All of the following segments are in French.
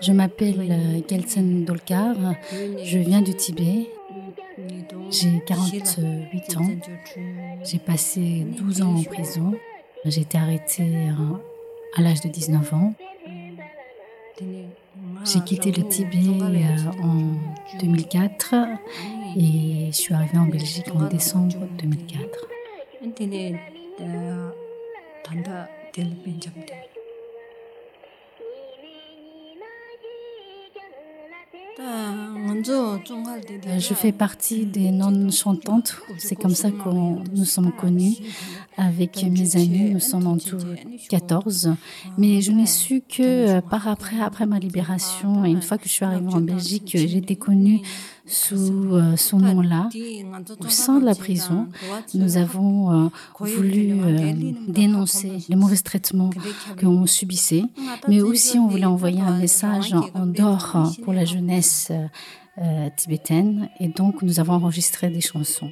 Je m'appelle Gelsen Dolkar, je viens du Tibet. J'ai 48 ans. J'ai passé 12 ans en prison. J'ai été arrêtée à l'âge de 19 ans. J'ai quitté le Tibet en 2004 et je suis arrivée en Belgique en décembre 2004. Je fais partie des non-chantantes, c'est comme ça que nous sommes connus. Avec mes amis, nous sommes en tout 14. Mais je n'ai su que par après, après ma libération, et une fois que je suis arrivée en Belgique, j'ai été connue sous euh, son nom-là. Au sein de la prison, nous avons euh, voulu euh, dénoncer les mauvais traitements qu'on subissait, mais aussi on voulait envoyer un message en dehors pour la jeunesse tibétaine, et donc nous avons enregistré des chansons.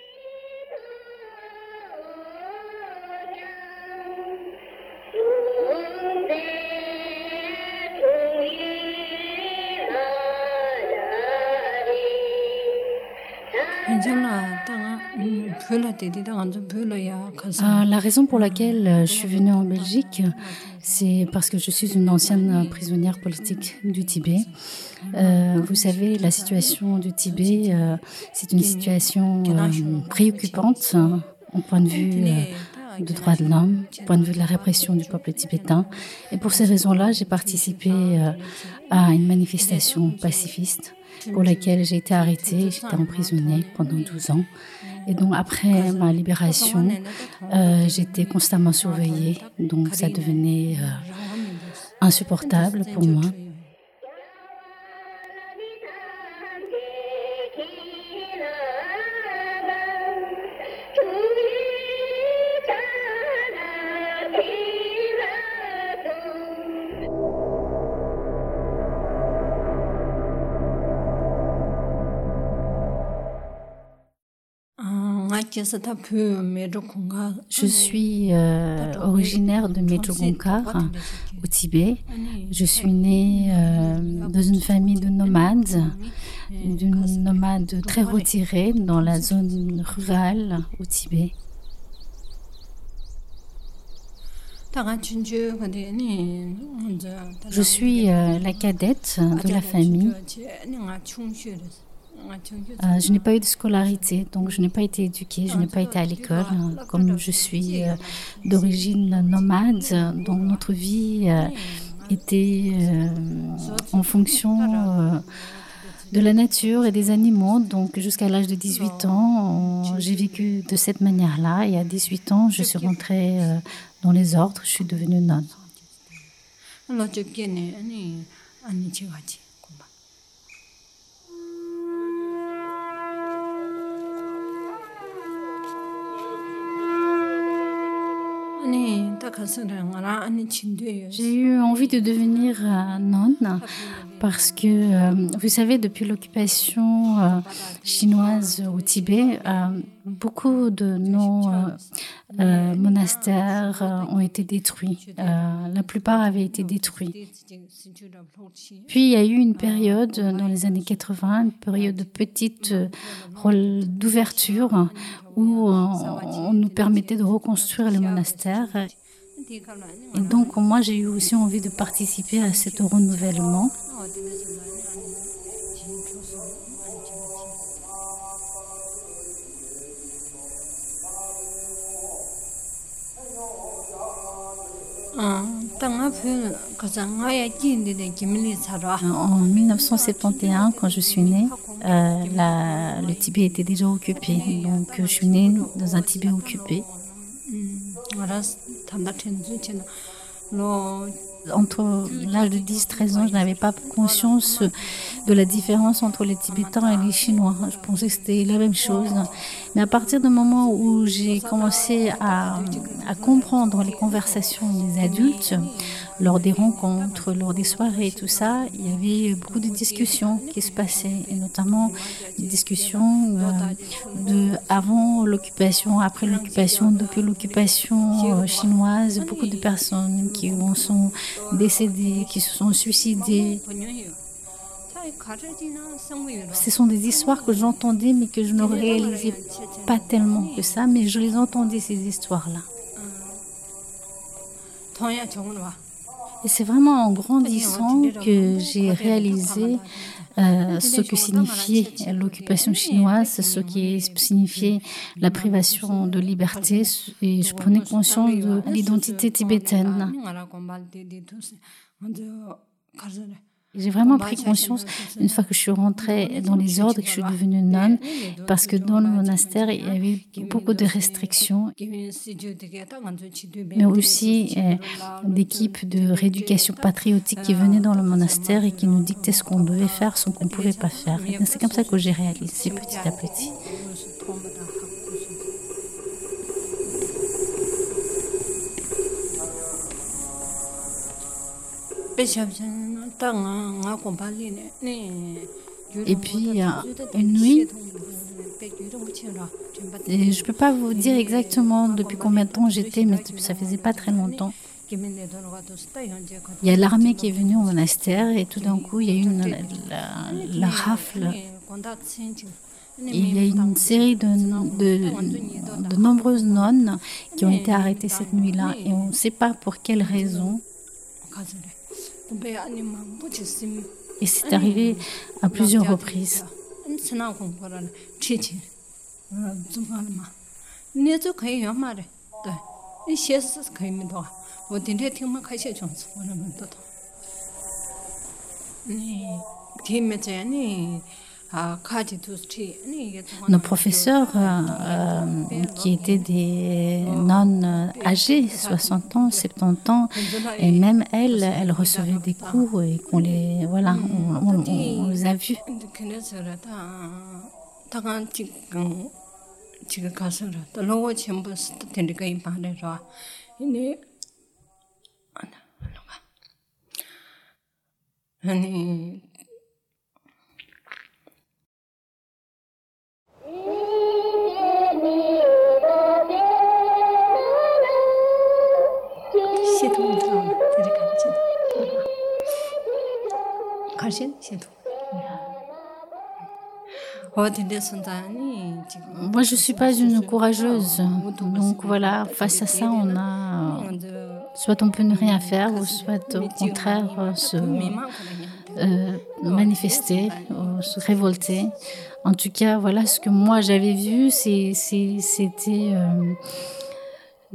La raison pour laquelle euh, je suis venue en Belgique, c'est parce que je suis une ancienne prisonnière politique du Tibet. Euh, vous savez, la situation du Tibet, c'est une situation préoccupante hein, au point de vue de droits de l'homme, au point de vue de la répression du peuple tibétain. Et pour ces raisons-là, j'ai participé à une manifestation pacifiste pour laquelle j'ai été arrêtée, j'étais emprisonnée pendant 12 ans. Et donc après ma libération, euh, j'étais constamment surveillée, donc ça devenait euh, insupportable pour moi. Je suis euh, originaire de Medjugorje au Tibet. Je suis née euh, dans une famille de nomades, d'une nomade très retirée dans la zone rurale au Tibet. Je suis euh, la cadette de la famille. Euh, je n'ai pas eu de scolarité, donc je n'ai pas été éduquée, je n'ai pas été à l'école. Comme je suis euh, d'origine nomade, donc notre vie euh, était en fonction de la nature et des animaux. Donc jusqu'à l'âge de 18 ans, j'ai vécu de cette manière-là. Et à 18 ans, je suis rentrée dans les ordres, je suis devenue nonne. J'ai eu envie de devenir nonne parce que, euh, vous savez, depuis l'occupation euh, chinoise au Tibet, beaucoup de nos monastères ont été détruits. la plupart avaient été détruits. Puis il y a eu une période dans les années 80, une période de petite d'ouverture où on nous permettait de reconstruire les monastères. Et donc moi j'ai eu aussi envie de participer à cet renouvellement. 1971, quand je suis née, euh, le Tibet était déjà occupé. Donc je suis née dans un Tibet occupé. entre l'âge de 10-13 ans, je n'avais pas conscience de la différence entre les Tibétains et les Chinois. Je pensais que c'était la même chose. Mais à partir du moment où j'ai commencé à, comprendre les conversations des adultes, lors des rencontres, lors des soirées, tout ça, il y avait beaucoup de discussions qui se passaient, et notamment des discussions euh, de avant l'occupation, après l'occupation, depuis l'occupation euh, chinoise, beaucoup de personnes qui sont décédées, qui se sont suicidées. Ce sont des histoires que j'entendais, mais que je ne réalisais pas tellement que ça, mais je les entendais, ces histoires-là. Et c'est vraiment en grandissant que j'ai réalisé euh, ce que signifiait l'occupation chinoise, ce qui signifiait la privation de liberté, et je prenais conscience de l'identité tibétaine. J'ai vraiment pris conscience une fois que je suis rentrée dans les ordres et que je suis devenue nonne, parce que dans le monastère, il y avait beaucoup de restrictions, mais aussi euh, d'équipes de rééducation patriotique qui venaient dans le monastère et qui nous dictaient ce qu'on devait faire, ce qu'on ne pouvait pas faire. C'est comme ça que j'ai réalisé petit à petit. Et puis, une nuit, et je ne peux pas vous dire exactement depuis combien de temps j'étais, mais ça faisait pas très longtemps. Il y a l'armée qui est venue au monastère et tout d'un coup, il y a eu une, la, rafle. il y a une série de, de, de nombreuses nonnes qui ont été arrêtées cette nuit-là et on ne sait pas pour quelle raison. Et c'est arrivé à plusieurs reprises. Nos professeurs, euh, euh, qui étaient des nonnes âgées, 60 ans, 70 ans, et même elles, elles recevaient des cours et qu'on les, voilà, on, on, les a vus. Moi, je ne suis pas une courageuse. Donc voilà, face à ça, on a soit on peut ne rien faire, ou soit au contraire se euh, manifester, se révolter. En tout cas, voilà ce que moi j'avais vu, c'était euh,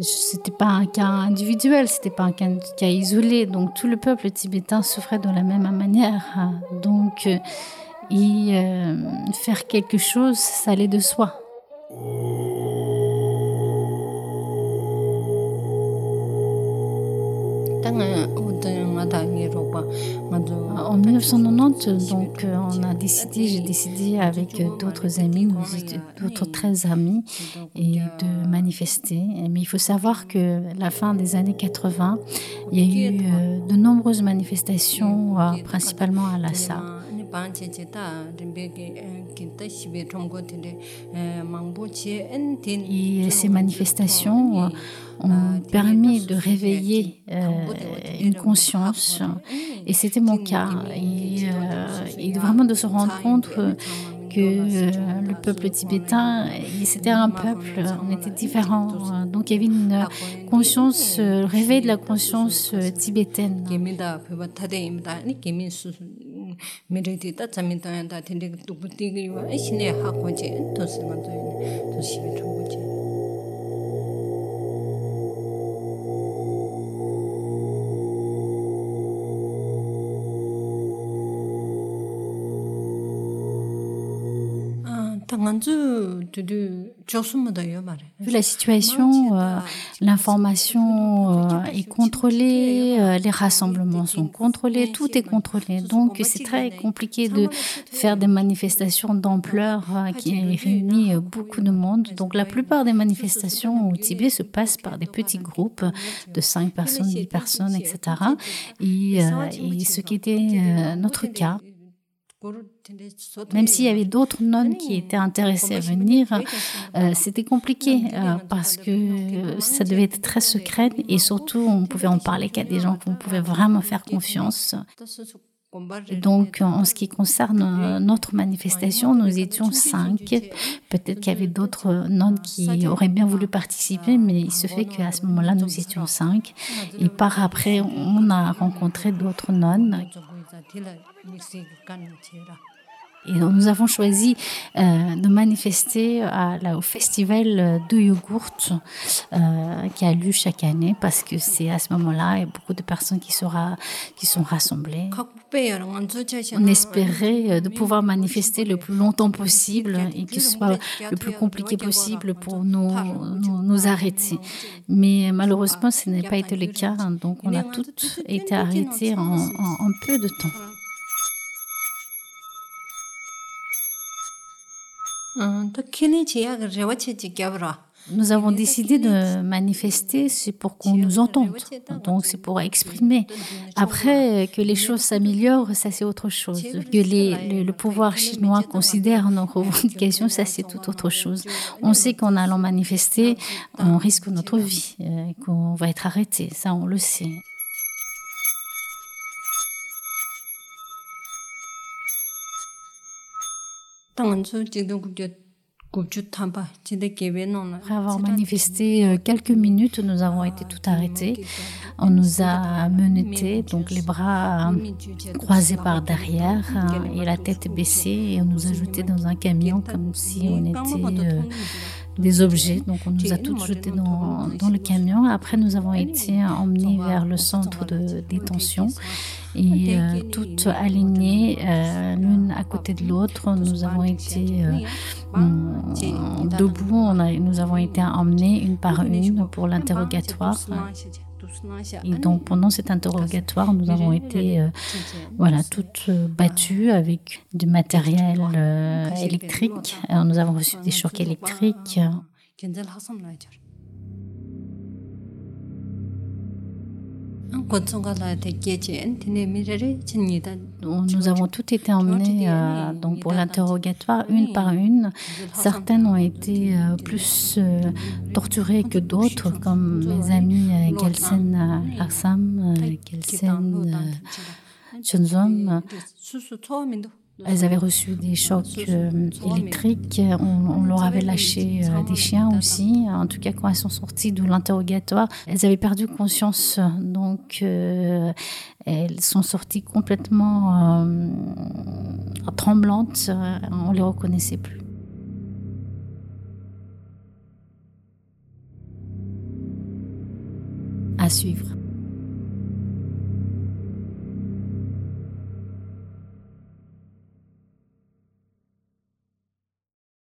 c'était pas un cas individuel, c'était pas un cas, isolé. Donc tout le peuple tibétain souffrait de la même manière. Donc y euh, faire quelque chose, ça allait de soi. En 1990, donc, euh, on a décidé, j'ai décidé avec d'autres amis, d'autres 13 amis, et de manifester. Mais il faut savoir que la fin des années 80, il y a eu euh, de nombreuses manifestations, principalement à Lhasa. Et ces manifestations ont permis de réveiller une conscience et c'était mon cas. Et, euh, vraiment de se rendre compte que euh, le peuple tibétain, c'était un peuple, on était différents. Donc il y avait une conscience, euh, réveil de la conscience tibétaine. 미래디 다 자민다야 다 텐데 두부띠기 와 신의 하고지 도스만 도인 도시비 통고지. La situation, l'information est contrôlée, les rassemblements sont contrôlés, tout est contrôlé. Donc c'est très compliqué de faire des manifestations d'ampleur euh, qui réunit euh, beaucoup de monde. Donc la plupart des manifestations au Tibet se passent par des petits groupes de 5 personnes, 10 personnes, etc. Euh, et ce qui était notre cas même s'il y avait d'autres nonnes qui étaient intéressées à venir, euh, c'était compliqué euh, parce que ça devait être très secret et surtout on pouvait en parler qu'à des gens qu'on pouvait vraiment faire confiance. Donc, en ce qui concerne euh, notre manifestation, nous étions cinq. Peut-être qu'il y avait d'autres nonnes qui auraient bien voulu participer, mais il se fait qu'à ce moment-là, nous étions cinq. Et par après, on a rencontré d'autres nonnes. 提了那些干的去了。Et nous avons choisi euh, de manifester au festival de yogourt euh, qui a lieu chaque année parce que c'est à ce moment-là il y a beaucoup de personnes qui, sont rassemblées. On espérait euh, de pouvoir manifester le plus longtemps possible et que ce soit le plus compliqué possible pour nous, nous, arrêter. Mais malheureusement, ce n'est pas été le cas. Donc on a toutes été arrêtées en peu de temps. Nous avons décidé de manifester, c'est pour qu'on nous entende, donc c'est pour exprimer. Après, que les choses s'améliorent, ça c'est autre chose. Que les, le, pouvoir chinois considère nos revendications, ça c'est tout autre chose. On sait qu'en allant manifester, on risque notre vie, euh, qu'on va être arrêté, ça on le sait. Après avoir manifesté euh, quelques minutes, nous avons été tout arrêtés. On nous a menottés, donc les bras croisés par derrière hein, et la tête baissée, et on nous a jetés dans un camion comme si on était euh, des objets. Donc on nous a tous jetés dans, dans, le camion. Après, nous avons été emmenés vers le centre de détention et euh, toutes alignées euh, l'une à côté de l'autre. Nous avons été euh, debout, on a, nous avons été emmenés une par une pour l'interrogatoire. Et donc pendant cet interrogatoire, nous avons été voilà, toutes battues avec du matériel électrique. nous avons reçu des chocs électriques. Nous avons toutes été emmenées euh, donc pour l'interrogatoire une par une. Certaines ont été euh, plus euh, torturées que d'autres, comme mes amis Gelsen Larsam, Gelsen Chunzom. Elles avaient reçu des chocs euh, électriques. On, leur avait lâché euh, des chiens aussi. En tout cas, quand elles sont sorties de l'interrogatoire, elles avaient perdu conscience. Donc, euh, elles sont sorties complètement tremblantes. On les reconnaissait plus. À suivre.